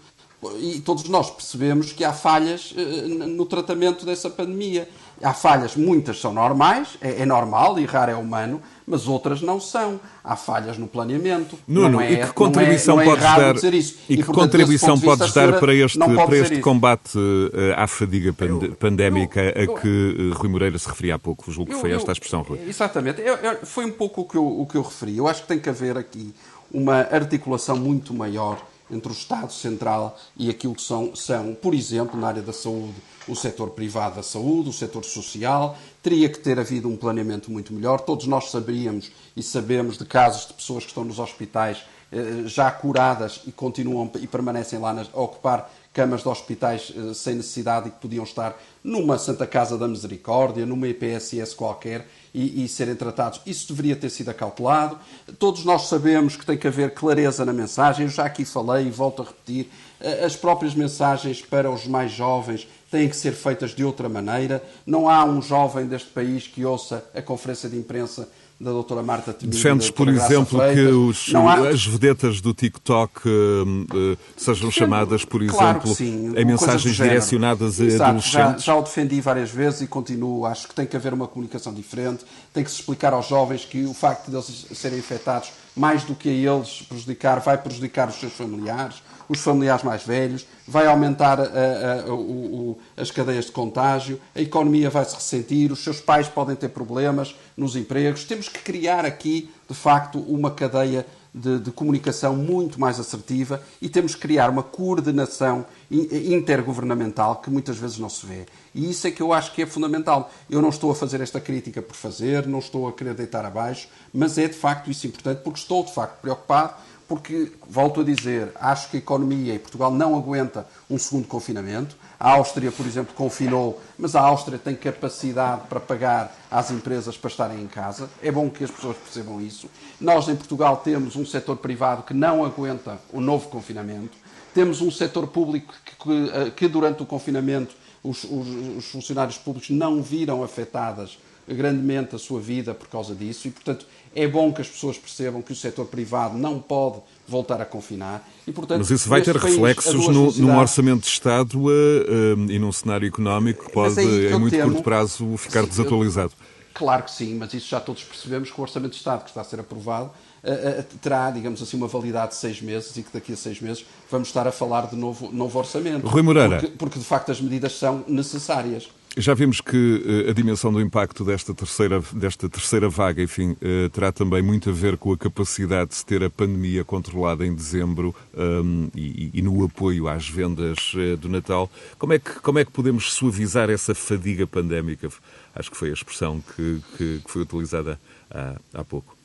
e todos nós percebemos que há falhas eh, no tratamento dessa pandemia. Há falhas, muitas são normais, é, é normal, errar é humano, mas outras não são. Há falhas no planeamento. Nuno, é, e que contribuição não é, não é podes dar, dizer isso. E, que portanto, contribuição podes dar para este, para este combate uh, à fadiga eu, pandémica eu, a que uh, Rui Moreira se referia há pouco? Julgo que foi esta a expressão, Rui. Exatamente. foi um pouco o que, eu, o que eu referi. Eu acho que tem que haver aqui uma articulação muito maior entre o Estado Central e aquilo que são, são, por exemplo, na área da saúde, o setor privado da saúde, o setor social. Teria que ter havido um planeamento muito melhor. Todos nós sabíamos e sabemos de casos de pessoas que estão nos hospitais eh, já curadas e continuam e permanecem lá a ocupar camas de hospitais eh, sem necessidade e que podiam estar numa Santa Casa da Misericórdia, numa IPSS qualquer e, e, serem tratados. Isso deveria ter sido acautelado. Todos nós sabemos que tem que haver clareza na mensagem. Eu já aqui falei e volto a repetir. Eh, as próprias mensagens para os mais jovens têm que ser feitas de outra maneira. Não há um jovem deste país que ouça a conferência de imprensa da doutora Marta Temido. Defendes, por exemplo, que os, há... as vedetas do TikTok uh, uh, sejam chamadas, por claro exemplo, sim, em mensagens direcionadas a Exato, adolescentes? Já, já o defendi várias vezes e continuo. Acho que tem que haver uma comunicação diferente. Tem que se explicar aos jovens que o facto de eles serem infectados, mais do que a eles prejudicar, vai prejudicar os seus familiares os familiares mais velhos, vai aumentar a, a, a, o, as cadeias de contágio, a economia vai se ressentir, os seus pais podem ter problemas nos empregos. Temos que criar aqui, de facto, uma cadeia de, de, comunicação muito mais assertiva e temos que criar uma coordenação intergovernamental que muitas vezes não se vê. E isso é que eu acho que é fundamental. Eu não estou a fazer esta crítica por fazer, não estou a querer deitar abaixo, mas é de facto isso importante porque estou de facto preocupado porque, volto a dizer, acho que a economia e Portugal não aguenta um segundo confinamento. A Áustria, por exemplo, confinou, mas a Áustria tem capacidade para pagar às empresas para estarem em casa. É bom que as pessoas percebam isso. Nós, em Portugal, temos um setor privado que não aguenta o novo confinamento. Temos um setor público que, que, eh, que durante o confinamento, os, os, os funcionários públicos não viram afetadas grandemente a sua vida por causa disso e, portanto, é bom que as pessoas percebam que o setor privado não pode voltar a confinar. E, portanto, Mas isso vai ter país, reflexos no, num orçamento de Estado uh, uh, e num cenário económico que pode, é em muito temo, curto prazo, ficar sim, desatualizado. Eu, claro que sim, mas isso já todos percebemos que o orçamento de Estado que está a ser aprovado uh, terá, digamos assim, uma validade de seis meses e que daqui a seis meses vamos estar a falar de novo, novo orçamento. Rui Moreira. Porque, porque, de facto, as medidas são necessárias. Já vimos que uh, a dimensão do impacto desta terceira, desta terceira vaga, enfim, uh, terá também muito a ver com a capacidade de se ter a pandemia controlada em dezembro um, e, e, no apoio às vendas uh, do Natal. Como é, que, como é que podemos suavizar essa fadiga pandémica? Acho que foi a expressão que, que, que foi utilizada há, há pouco.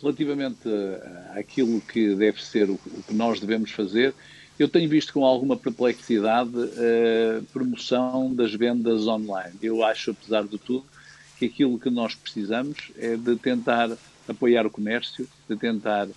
Relativamente àquilo que deve ser o que nós devemos fazer, eu tenho visto com alguma perplexidade a promoção das vendas online. Eu acho, apesar de tudo, que aquilo que nós precisamos é de tentar apoiar o comércio, de tentar,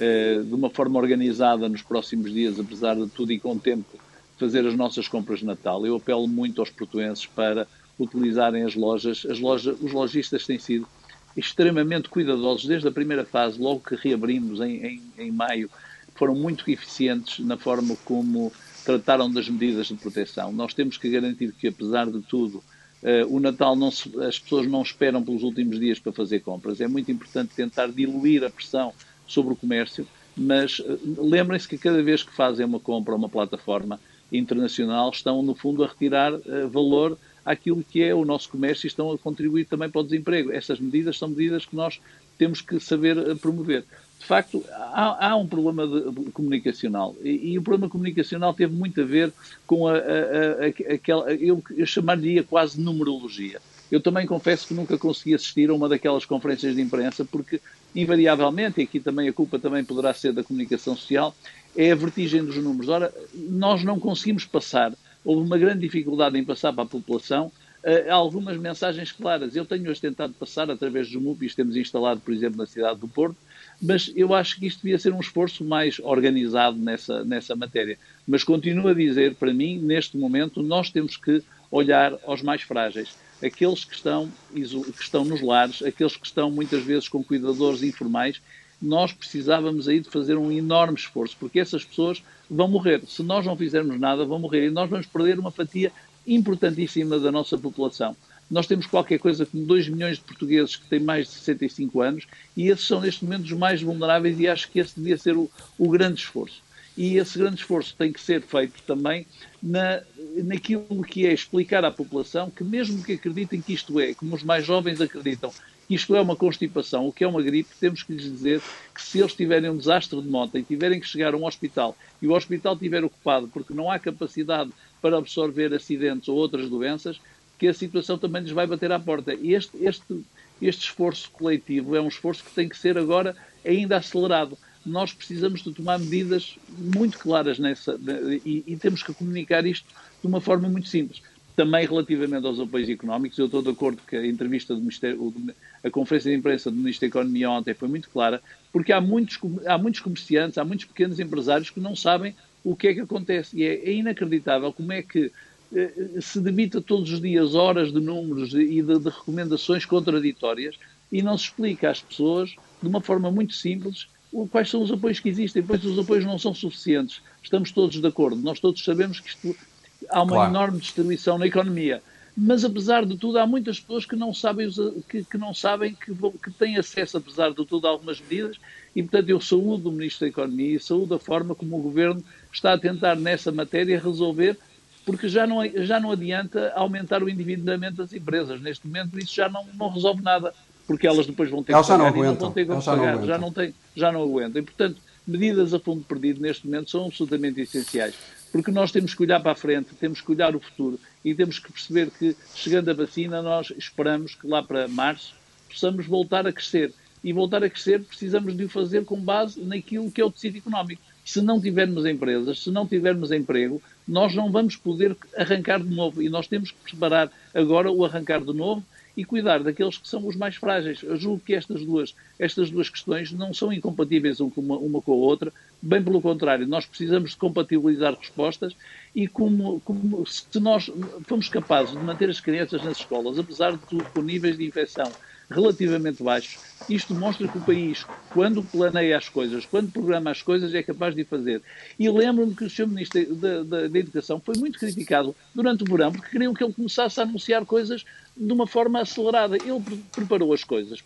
eh, de uma forma organizada nos próximos dias, apesar de tudo e com tempo, fazer as nossas compras de Natal. Eu apelo muito aos portuenses para utilizarem as lojas. As os lojistas têm sido extremamente cuidadosos desde a primeira fase, logo que reabrimos em, em, em maio, foram muito eficientes na forma como trataram das medidas de proteção. Nós temos que garantir que, apesar de tudo, Uh, o Natal não se, as pessoas não esperam pelos últimos dias para fazer compras. É muito importante tentar diluir a pressão sobre o comércio, mas uh, lembrem-se que cada vez que fazem uma compra a uma plataforma internacional, estão, no fundo, a retirar uh, valor àquilo que é o nosso comércio e estão a contribuir também para o desemprego. Essas medidas são medidas que nós temos que saber promover de facto, há, há um problema de, comunicacional. E, e, o problema comunicacional teve muito a ver com a, a, a, aquela, eu, eu chamaria quase numerologia. Eu também confesso que nunca consegui assistir a uma daquelas conferências de imprensa, porque, invariavelmente, e aqui também a culpa também poderá ser da comunicação social, é a vertigem dos números. Ora, nós não conseguimos passar, houve uma grande dificuldade em passar para a população uh, algumas mensagens claras. Eu tenho-as tentado passar através dos MUPIs, temos instalado, por exemplo, na cidade do Porto, mas eu acho que isto devia ser um esforço mais organizado nessa, nessa matéria. Mas continuo a dizer, para mim, neste momento, nós temos que olhar aos mais frágeis, aqueles que estão, que estão nos lares, aqueles que estão muitas vezes com cuidadores informais. Nós precisávamos aí de fazer um enorme esforço, porque essas pessoas vão morrer. Se nós não fizermos nada, vão morrer. E nós vamos perder uma fatia importantíssima da nossa população. Nós temos qualquer coisa como 2 milhões de portugueses que têm mais de 65 anos e esses são neste momento os mais vulneráveis e acho que esse devia ser o, o grande esforço. E esse grande esforço tem que ser feito também na, naquilo que é explicar à população que, mesmo que acreditem que isto é, como os mais jovens acreditam, que isto é uma constipação, o que é uma gripe, temos que lhes dizer que se eles tiverem um desastre de moto e tiverem que chegar a um hospital e o hospital estiver ocupado porque não há capacidade para absorver acidentes ou outras doenças, que a situação também lhes vai bater à porta. E este, este, este esforço coletivo é um esforço que tem que ser agora ainda acelerado nós precisamos de tomar medidas muito claras nessa e, e, temos que comunicar isto de uma forma muito simples. Também relativamente aos apoios económicos, eu estou de acordo que a entrevista do Ministério, a conferência de imprensa do Ministro da Economia ontem foi muito clara, porque há muitos, há muitos comerciantes, há muitos pequenos empresários que não sabem o que é que acontece. E é, inacreditável como é que se debita todos os dias horas de números e de, de recomendações contraditórias e não se explica às pessoas de uma forma muito simples quais são os apoios que existem, pois os apoios não são suficientes. Estamos todos de acordo, nós todos sabemos que isto, há uma claro. enorme distribuição na economia. Mas, apesar de tudo, há muitas pessoas que não sabem, que, que não sabem que, que têm acesso, apesar de tudo, a algumas medidas. E, portanto, eu saúdo o Ministro da Economia e saúdo a forma como o Governo está a tentar, nessa matéria, resolver, porque já não, já não adianta aumentar o endividamento das empresas. Neste momento, isso já não, não resolve nada porque elas depois vão ter elas que pagar não aguentam. não vão ter que pagar, não já, não tem, já não aguentam. E, portanto, medidas a fundo perdido neste momento são absolutamente essenciais, porque nós temos que olhar para a frente, temos que olhar o futuro e temos que perceber que, chegando a vacina, nós esperamos que lá para março possamos voltar a crescer. E voltar a crescer precisamos de o fazer com base naquilo que é o tecido económico. Se não tivermos empresas, se não tivermos emprego, nós não vamos poder arrancar de novo. E nós temos que preparar agora o arrancar de novo e cuidar daqueles que são os mais frágeis. Eu julgo que estas duas, estas duas questões não são incompatíveis uma, uma com a outra, bem pelo contrário, nós precisamos de compatibilizar respostas e como, como se nós fomos capazes de manter as crianças nas escolas, apesar de tudo, com níveis de infecção relativamente baixos, isto mostra que o país, quando planeia as coisas, quando programa as coisas, é capaz de fazer. E lembro-me que o Sr. Ministro da, da, da, Educação foi muito criticado durante o verão, porque queriam que ele começasse a anunciar coisas de uma forma acelerada. Ele preparou as coisas,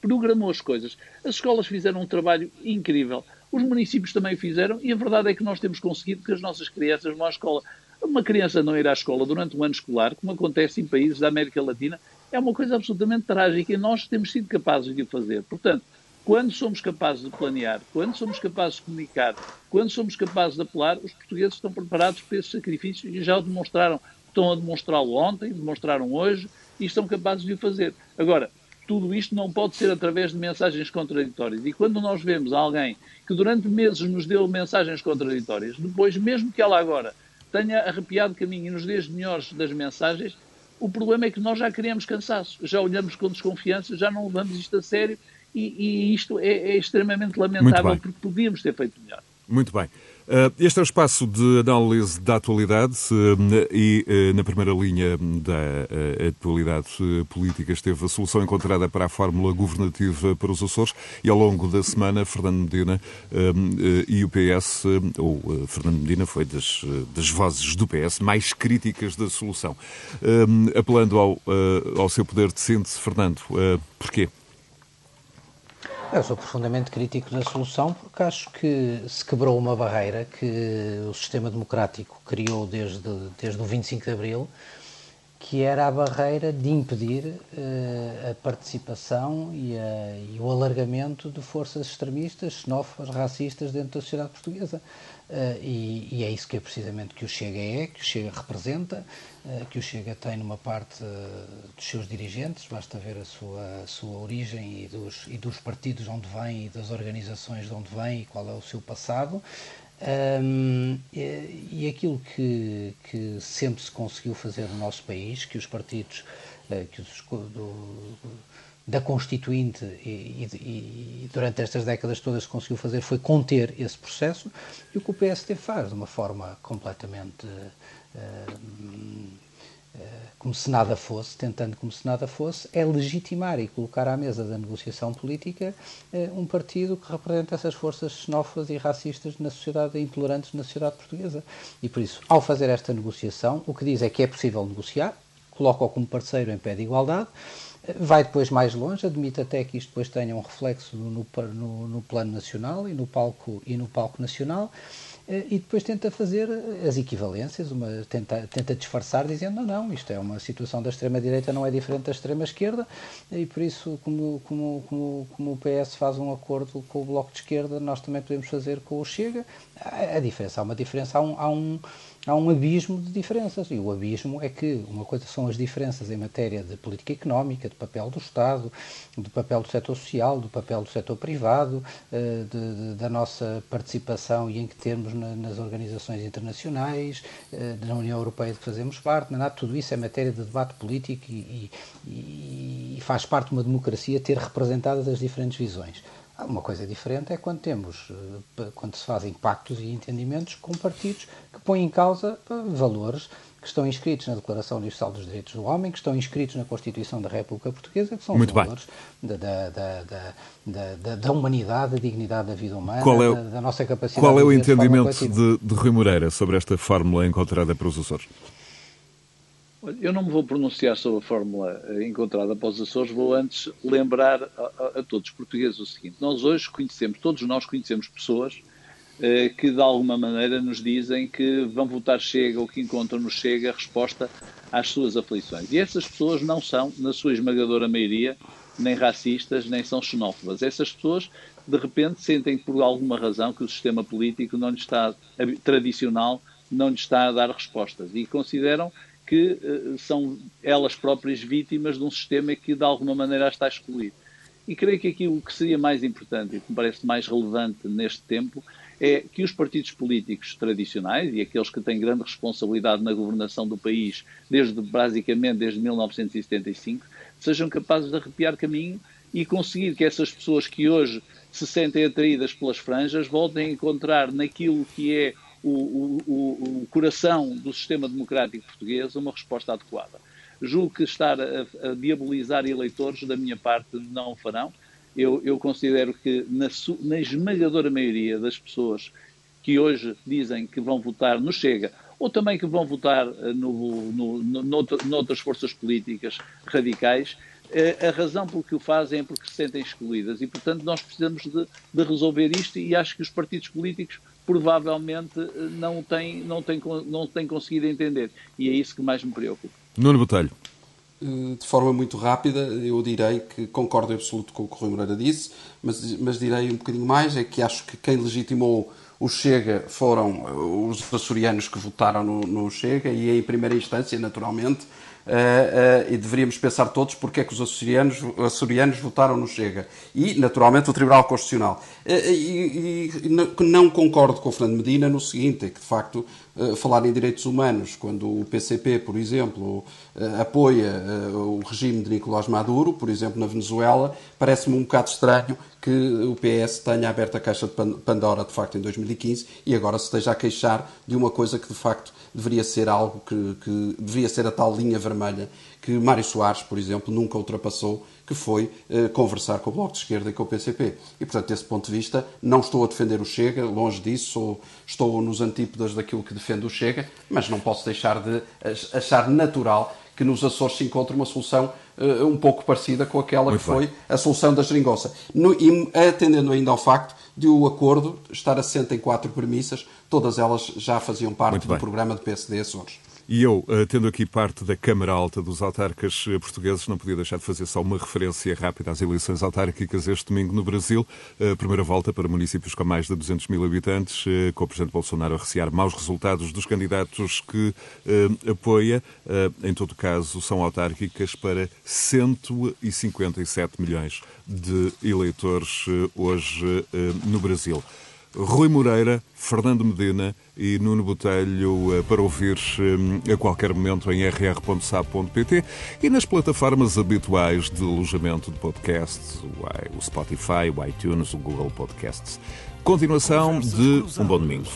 programou as coisas. As escolas fizeram um trabalho incrível. Os municípios também fizeram e a verdade é que nós temos conseguido que as nossas crianças vão à escola. Uma criança não ir à escola durante um ano escolar, como acontece em países da América Latina, é uma coisa absolutamente trágica e nós temos sido capazes de o fazer. Portanto, quando somos capazes de planear, quando somos capazes de comunicar, quando somos capazes de apelar, os portugueses estão preparados para esses sacrifícios e já o demonstraram. Estão a demonstrá-lo ontem, demonstraram hoje e estão capazes de o fazer. Agora, tudo isto não pode ser através de mensagens contraditórias. E quando nós vemos alguém que durante meses nos deu mensagens contraditórias, depois, mesmo que ela agora tenha arrepiado caminho e nos dê as melhores das mensagens, o problema é que nós já criamos cansaço, já olhamos com desconfiança, já não levamos isto a sério e, e isto é, é extremamente lamentável porque podíamos ter feito melhor. Muito bem. Eh, este é o espaço de análise da atualidade eh, e eh, na primeira linha da atualidade política esteve a solução encontrada para a fórmula governativa para os Açores e ao longo da semana Fernando Medina e o PS, ou Fernando Medina foi das, das vozes do PS mais críticas da solução. Apelando ao, ao seu poder de síntese, Fernando, porquê? Eu sou profundamente crítico da solução porque acho que se quebrou uma barreira que o sistema democrático criou desde, desde o 25 de Abril, que era a barreira de impedir uh, a participação e, a, e, o alargamento de forças extremistas, xenófobas, racistas dentro da sociedade portuguesa. Uh, e, e, é isso que é precisamente que o Chega é, que o Chega representa, uh, que o Chega tem numa parte uh, dos seus dirigentes, basta ver a sua, a sua origem e dos, e dos partidos de onde vem e das organizações de onde vem e qual é o seu passado. Um, e, e, aquilo que, que sempre se conseguiu fazer no nosso país, que os partidos, que os, do, da Constituinte e, e, e, durante estas décadas todas se conseguiu fazer foi conter esse processo e o que o PSD faz de uma forma completamente uh, uh, como se nada fosse, tentando como se nada fosse, é legitimar e colocar à mesa da negociação política uh, um partido que representa essas forças xenófobas e racistas na sociedade, intolerantes na sociedade portuguesa. E por isso, ao fazer esta negociação, o que diz é que é possível negociar, coloca-o como parceiro em pé de igualdade, Vai depois mais longe, admite até que isto depois tenha um reflexo no, no, no, plano nacional e no palco, e no palco nacional eh, e depois tenta fazer as equivalências, uma, tenta, tenta disfarçar dizendo não, não, isto é uma situação da extrema-direita, não é diferente da extrema-esquerda e por isso, como, como, como, como o PS faz um acordo com o Bloco de Esquerda, nós também podemos fazer com o Chega. A diferença, há uma diferença, há um, há um há um abismo de diferenças. E o abismo é que uma coisa são as diferenças em matéria de política económica, de papel do Estado, do papel do setor social, do papel do setor privado, eh, de, de, da nossa participação e em que termos na, nas organizações internacionais, eh, na União Europeia de que fazemos parte. Nada, tudo isso é matéria de debate político e, e, e faz parte de uma democracia ter representadas as diferentes visões. Uma coisa diferente é quando temos, eh, quando se fazem pactos e entendimentos com partidos que põem em causa valores que estão inscritos na Declaração Universal dos Direitos do Homem, que estão inscritos na Constituição da República Portuguesa, que são Muito os valores da, da, da, da, da, humanidade, da dignidade da vida humana, qual é, da, nossa capacidade Qual é o entendimento de, de Rui Moreira sobre esta fórmula encontrada para os Açores? Eu não me vou pronunciar sobre a fórmula eh, encontrada para os Açores, vou antes lembrar a, a, a, todos os portugueses o seguinte: nós hoje conhecemos, todos nós conhecemos pessoas eh, que de alguma maneira nos dizem que vão votar Chega ou que encontram no Chega a resposta às suas aflições. E essas pessoas não são, na sua esmagadora maioria, nem racistas, nem são xenófobas. Essas pessoas, de repente, sentem por alguma razão que o sistema político não lhes está, tradicional, não lhes está a dar respostas e consideram que uh, são elas próprias vítimas de um sistema que de alguma maneira as está a excluir. E creio que aqui o que seria mais importante e que me parece mais relevante neste tempo é que os partidos políticos tradicionais e aqueles que têm grande responsabilidade na governação do país, desde basicamente desde 1975, sejam capazes de arrepiar caminho e conseguir que essas pessoas que hoje se sentem atraídas pelas franjas voltem a encontrar naquilo que é o, o, o coração do sistema democrático português uma resposta adequada. Julgo que estar a, a diabolizar eleitores, da minha parte, não o farão. Eu, eu considero que, na, na esmagadora maioria das pessoas que hoje dizem que vão votar no Chega, ou também que vão votar eh, no, no, no, noutras forças políticas radicais, eh, a razão por que o fazem é porque se sentem excluídas. E, portanto, nós precisamos de, de resolver isto e acho que os partidos políticos provavelmente eh, não tem, não, tem, não tem conseguido entender. E é isso que mais me preocupa. Nuno Botelho. Eh, de forma muito rápida, eu direi que concordo em absoluto com o que o Rui Moreira disse, mas, mas direi um bocadinho mais, é que acho que quem legitimou o Chega foram eh, os açorianos que votaram no, no Chega e em primeira instância, naturalmente, e deveríamos pensar todos porque é que os açorianos, açorianos votaram no Chega. E, naturalmente, o Tribunal Constitucional. Uh, e, e, não concordo com o Fernando Medina no seguinte, é que, de facto, falar em direitos humanos, quando o PCP, por exemplo, apoia o regime de Nicolás Maduro, por exemplo, na Venezuela, parece-me um bocado estranho que o PS tenha aberto a caixa de Pandora, de facto, em 2015 e agora se esteja a queixar de uma coisa que, de facto, deveria ser algo que, que deveria ser a tal linha vermelha que Mário Soares, por exemplo, nunca ultrapassou, que foi eh, conversar com o Bloco de Esquerda e com o PCP. E, portanto, desse ponto de vista, não estou a defender o Chega, longe disso, sou, estou nos antípodas daquilo que defende o Chega, mas não posso deixar de achar natural que nos Açores se encontre uma solução uh, um pouco parecida com aquela Muito que foi a solução da geringonça. No, e atendendo ainda ao facto de o acordo estar assente em quatro premissas, todas elas já faziam parte do programa de PSD Açores. E eu, eh, tendo aqui parte da Câmara Alta dos autarcas eh, portugueses, não podia deixar de fazer só uma referência rápida às eleições autárquicas este domingo no Brasil. A primeira volta para municípios com mais de 200 mil habitantes, eh, com o Presidente Bolsonaro a recear maus resultados dos candidatos que apoia. Em todo caso, são autárquicas para 157 milhões de eleitores hoje no Brasil. Rui Moreira, Fernando Medina e Nuno Botelho eh, para ouvir eh, a qualquer momento em rr.sab.pt e nas plataformas habituais de alojamento de podcasts, o Spotify, o iTunes, o Google Podcasts. Continuação de um bom domingo.